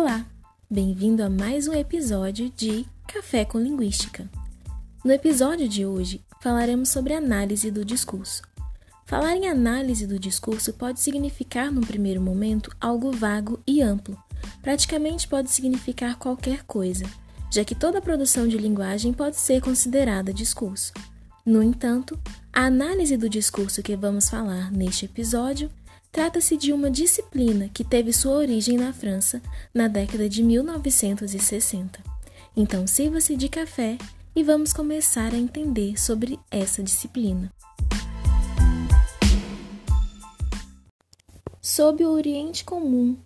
Olá, bem-vindo a mais um episódio de Café com Linguística. No episódio de hoje, falaremos sobre análise do discurso. Falar em análise do discurso pode significar, num primeiro momento, algo vago e amplo. Praticamente pode significar qualquer coisa, já que toda produção de linguagem pode ser considerada discurso. No entanto, a análise do discurso que vamos falar neste episódio trata-se de uma disciplina que teve sua origem na França na década de 1960. Então, sirva-se de café e vamos começar a entender sobre essa disciplina. Sob o Oriente Comum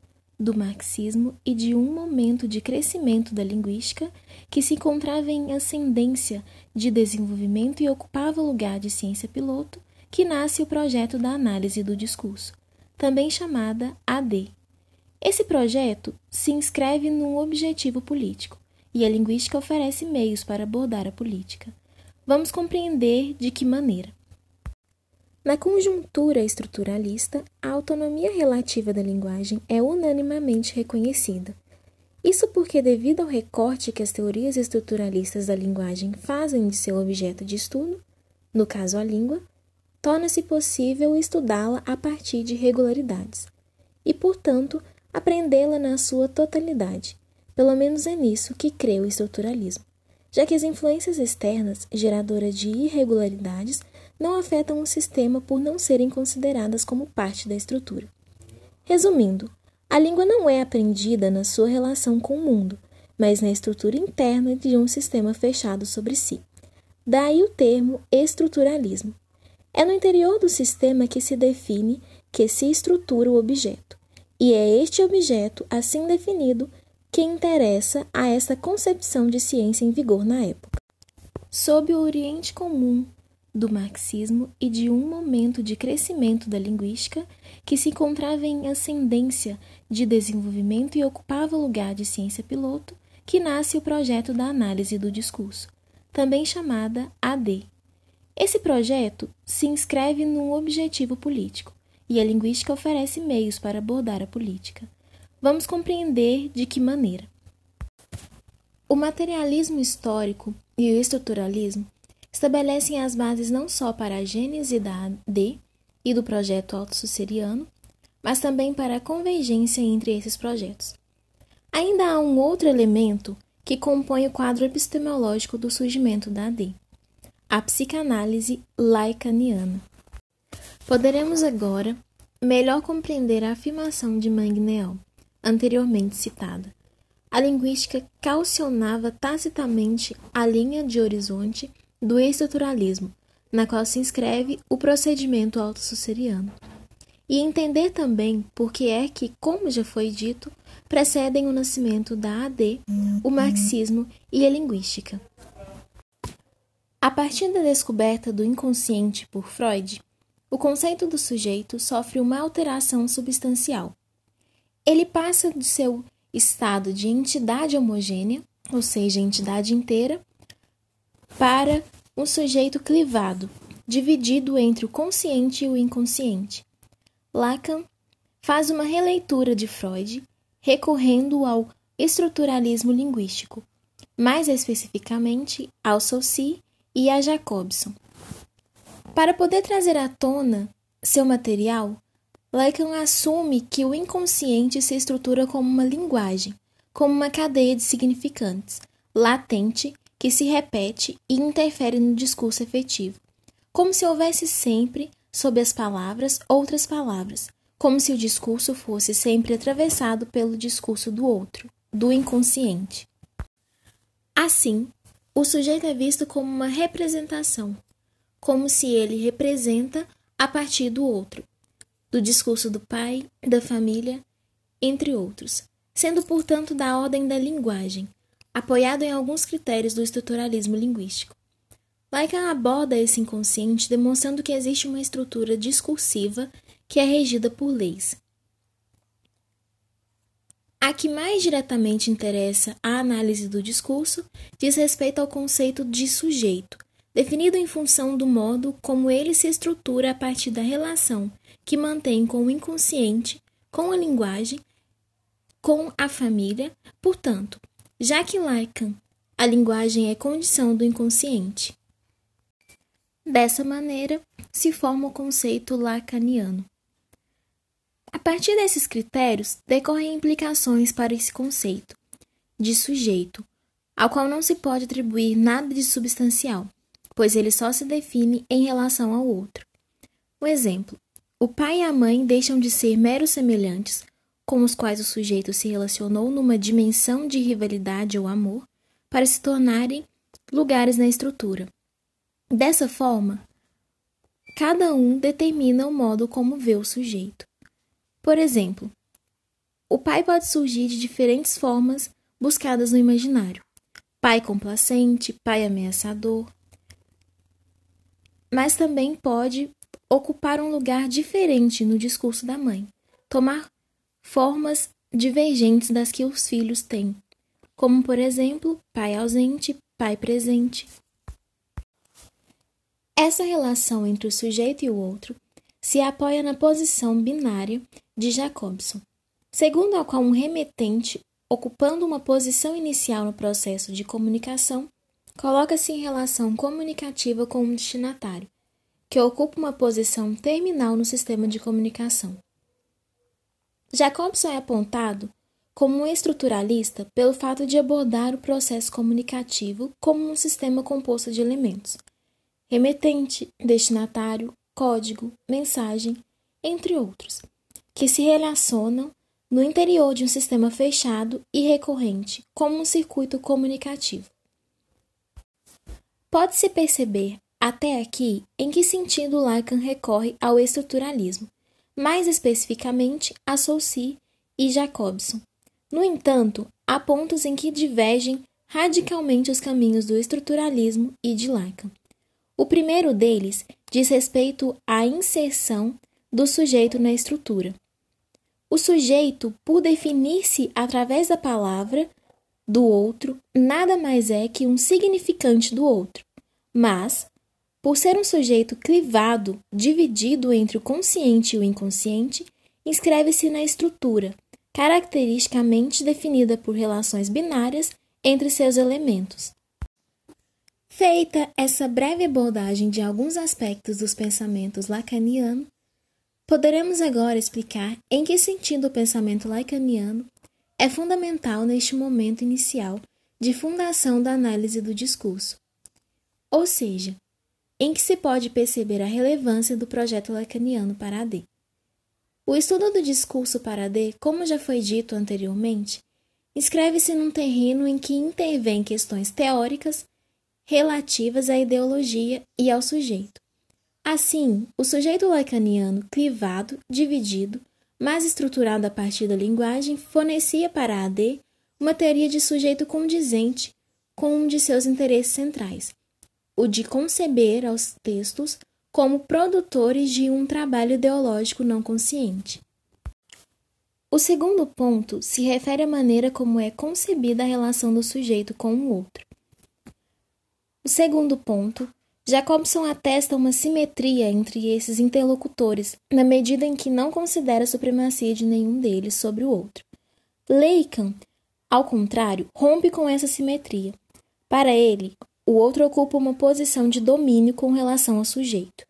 do marxismo e de um momento de crescimento da linguística que se encontrava em ascendência de desenvolvimento e ocupava o lugar de ciência piloto, que nasce o projeto da análise do discurso, também chamada AD. Esse projeto se inscreve num objetivo político, e a linguística oferece meios para abordar a política. Vamos compreender de que maneira. Na conjuntura estruturalista, a autonomia relativa da linguagem é unanimamente reconhecida. Isso porque, devido ao recorte que as teorias estruturalistas da linguagem fazem de seu objeto de estudo, no caso a língua, torna-se possível estudá-la a partir de regularidades e, portanto, aprendê-la na sua totalidade. Pelo menos é nisso que crê o estruturalismo, já que as influências externas, geradoras de irregularidades, não afetam o sistema por não serem consideradas como parte da estrutura. Resumindo, a língua não é aprendida na sua relação com o mundo, mas na estrutura interna de um sistema fechado sobre si. Daí o termo estruturalismo. É no interior do sistema que se define, que se estrutura o objeto, e é este objeto, assim definido, que interessa a essa concepção de ciência em vigor na época. Sob o Oriente Comum, do marxismo e de um momento de crescimento da linguística que se encontrava em ascendência de desenvolvimento e ocupava o lugar de ciência piloto, que nasce o projeto da análise do discurso, também chamada AD. Esse projeto se inscreve num objetivo político, e a linguística oferece meios para abordar a política. Vamos compreender de que maneira. O materialismo histórico e o estruturalismo estabelecem as bases não só para a gênese da AD e do projeto autossuceriano, mas também para a convergência entre esses projetos. Ainda há um outro elemento que compõe o quadro epistemológico do surgimento da AD, a psicanálise laicaniana. Poderemos agora melhor compreender a afirmação de Magneal, anteriormente citada. A linguística calcionava tacitamente a linha de horizonte do estruturalismo, na qual se inscreve o procedimento autossuceriano. E entender também por que é que, como já foi dito, precedem o nascimento da AD, o marxismo e a linguística. A partir da descoberta do inconsciente por Freud, o conceito do sujeito sofre uma alteração substancial. Ele passa do seu estado de entidade homogênea, ou seja, entidade inteira, para um sujeito clivado, dividido entre o consciente e o inconsciente. Lacan faz uma releitura de Freud, recorrendo ao estruturalismo linguístico, mais especificamente ao Saussure e a Jacobson. Para poder trazer à tona seu material, Lacan assume que o inconsciente se estrutura como uma linguagem, como uma cadeia de significantes, latente que se repete e interfere no discurso efetivo, como se houvesse sempre, sob as palavras, outras palavras, como se o discurso fosse sempre atravessado pelo discurso do outro, do inconsciente. Assim, o sujeito é visto como uma representação, como se ele representa a partir do outro, do discurso do pai, da família, entre outros, sendo portanto da ordem da linguagem, apoiado em alguns critérios do estruturalismo linguístico. Lacan aborda esse inconsciente demonstrando que existe uma estrutura discursiva que é regida por leis. A que mais diretamente interessa a análise do discurso diz respeito ao conceito de sujeito, definido em função do modo como ele se estrutura a partir da relação que mantém com o inconsciente, com a linguagem com a família, portanto, já que Lacan, a linguagem é condição do inconsciente. Dessa maneira, se forma o conceito lacaniano. A partir desses critérios, decorrem implicações para esse conceito de sujeito, ao qual não se pode atribuir nada de substancial, pois ele só se define em relação ao outro. Um exemplo: o pai e a mãe deixam de ser meros semelhantes, com os quais o sujeito se relacionou numa dimensão de rivalidade ou amor, para se tornarem lugares na estrutura. Dessa forma, cada um determina o modo como vê o sujeito. Por exemplo, o pai pode surgir de diferentes formas buscadas no imaginário: pai complacente, pai ameaçador. Mas também pode ocupar um lugar diferente no discurso da mãe, tomar formas divergentes das que os filhos têm, como, por exemplo, pai ausente, pai presente. Essa relação entre o sujeito e o outro se apoia na posição binária de Jacobson, segundo a qual um remetente, ocupando uma posição inicial no processo de comunicação, coloca-se em relação comunicativa com um destinatário, que ocupa uma posição terminal no sistema de comunicação. Jacobson é apontado como um estruturalista pelo fato de abordar o processo comunicativo como um sistema composto de elementos remetente, destinatário, código, mensagem, entre outros, que se relacionam no interior de um sistema fechado e recorrente, como um circuito comunicativo. Pode-se perceber até aqui em que sentido Lacan recorre ao estruturalismo, mais especificamente a Saussure e Jacobson. No entanto, há pontos em que divergem radicalmente os caminhos do estruturalismo e de Lacan. O primeiro deles diz respeito à inserção do sujeito na estrutura. O sujeito, por definir-se através da palavra do outro, nada mais é que um significante do outro, mas, por ser um sujeito clivado, dividido entre o consciente e o inconsciente, inscreve-se na estrutura, caracteristicamente definida por relações binárias entre seus elementos. Feita essa breve abordagem de alguns aspectos dos pensamentos lacaniano, poderemos agora explicar em que sentido o pensamento lacaniano é fundamental neste momento inicial de fundação da análise do discurso. Ou seja, em que se pode perceber a relevância do projeto lacaniano para a D. O estudo do discurso para a D, como já foi dito anteriormente, inscreve-se num terreno em que intervêm questões teóricas relativas à ideologia e ao sujeito. Assim, o sujeito lacaniano clivado, dividido, mas estruturado a partir da linguagem, fornecia para AD uma teoria de sujeito condizente com um de seus interesses centrais, o de conceber aos textos como produtores de um trabalho ideológico não consciente. O segundo ponto se refere à maneira como é concebida a relação do sujeito com o outro. O segundo ponto, Jacobson atesta uma simetria entre esses interlocutores, na medida em que não considera a supremacia de nenhum deles sobre o outro. Lacan, ao contrário, rompe com essa simetria. Para ele, o outro ocupa uma posição de domínio com relação ao sujeito.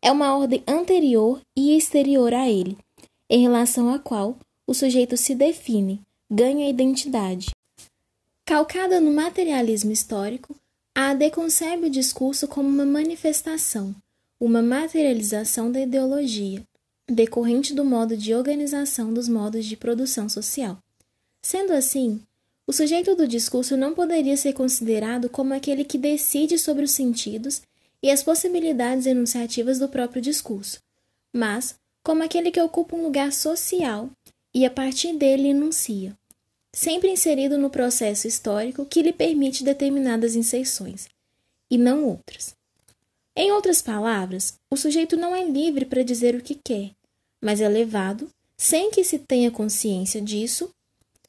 É uma ordem anterior e exterior a ele, em relação à qual o sujeito se define, ganha identidade. Calcada no materialismo histórico, a AD concebe o discurso como uma manifestação, uma materialização da ideologia, decorrente do modo de organização dos modos de produção social. Sendo assim, o sujeito do discurso não poderia ser considerado como aquele que decide sobre os sentidos e as possibilidades enunciativas do próprio discurso, mas como aquele que ocupa um lugar social e a partir dele enuncia sempre inserido no processo histórico que lhe permite determinadas inserções, e não outras. Em outras palavras, o sujeito não é livre para dizer o que quer, mas é levado, sem que se tenha consciência disso,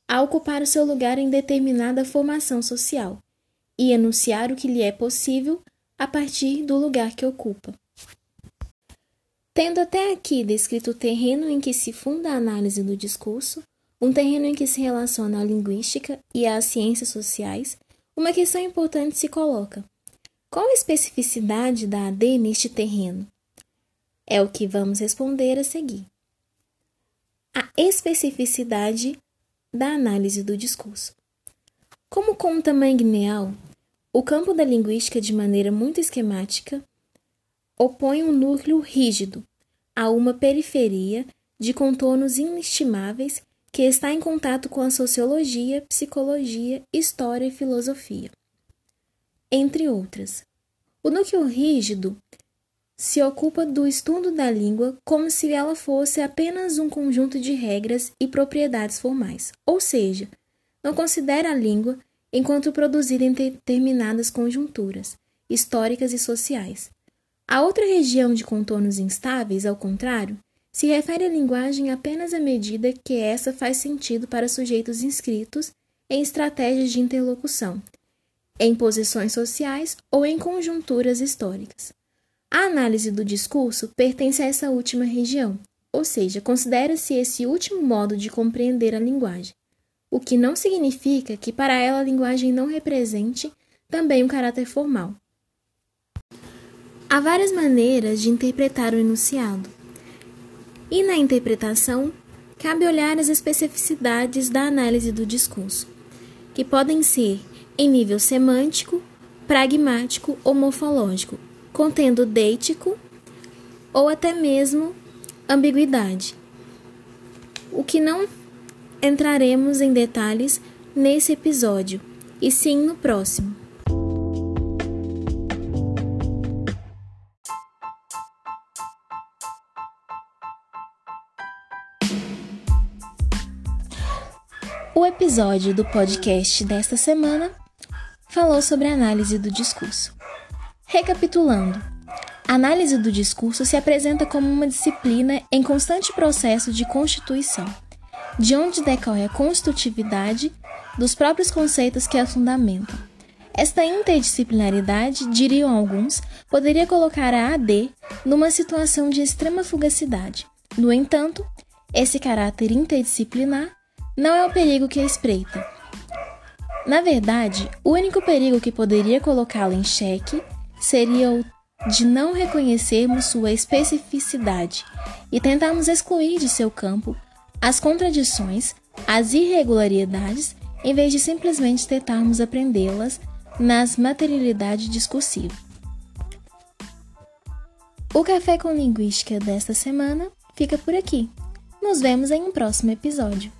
a ocupar o seu lugar em determinada formação social e enunciar o que lhe é possível a partir do lugar que ocupa. Tendo até aqui descrito o terreno em que se funda a análise do discurso, um terreno em que se relaciona a linguística e as ciências sociais, uma questão importante se coloca: qual a especificidade da AD neste terreno? É o que vamos responder a seguir. A especificidade da análise do discurso. Como conta Magneal, o campo da linguística, de maneira muito esquemática, opõe um núcleo rígido a uma periferia de contornos inestimáveis que está em contato com a sociologia, psicologia, história e filosofia, entre outras. O núcleo rígido se ocupa do estudo da língua como se ela fosse apenas um conjunto de regras e propriedades formais, ou seja, não considera a língua enquanto produzida em determinadas conjunturas históricas e sociais. A outra região de contornos instáveis, ao contrário, se refere à linguagem apenas à medida que essa faz sentido para sujeitos inscritos em estratégias de interlocução, em posições sociais ou em conjunturas históricas. A análise do discurso pertence a essa última região, ou seja, considera-se esse último modo de compreender a linguagem, o que não significa que para ela a linguagem não represente também um caráter formal. Há várias maneiras de interpretar o enunciado, e na interpretação cabe olhar as especificidades da análise do discurso, que podem ser em nível semântico, pragmático ou morfológico, contendo deítico ou até mesmo ambiguidade. O que não entraremos em detalhes nesse episódio, e sim no próximo. O episódio do podcast desta semana falou sobre a análise do discurso. Recapitulando, a análise do discurso se apresenta como uma disciplina em constante processo de constituição, de onde decorre a constitutividade dos próprios conceitos que a fundamentam. Esta interdisciplinaridade, diriam alguns, poderia colocar a AD numa situação de extrema fugacidade. No entanto, esse caráter interdisciplinar não é o perigo que a espreita. Na verdade, o único perigo que poderia colocá-la em xeque seria o de não reconhecermos sua especificidade e tentarmos excluir de seu campo as contradições, as irregularidades, em vez de simplesmente tentarmos aprendê-las nas materialidade discursiva. O Café com Linguística desta semana fica por aqui. Nos vemos em um próximo episódio.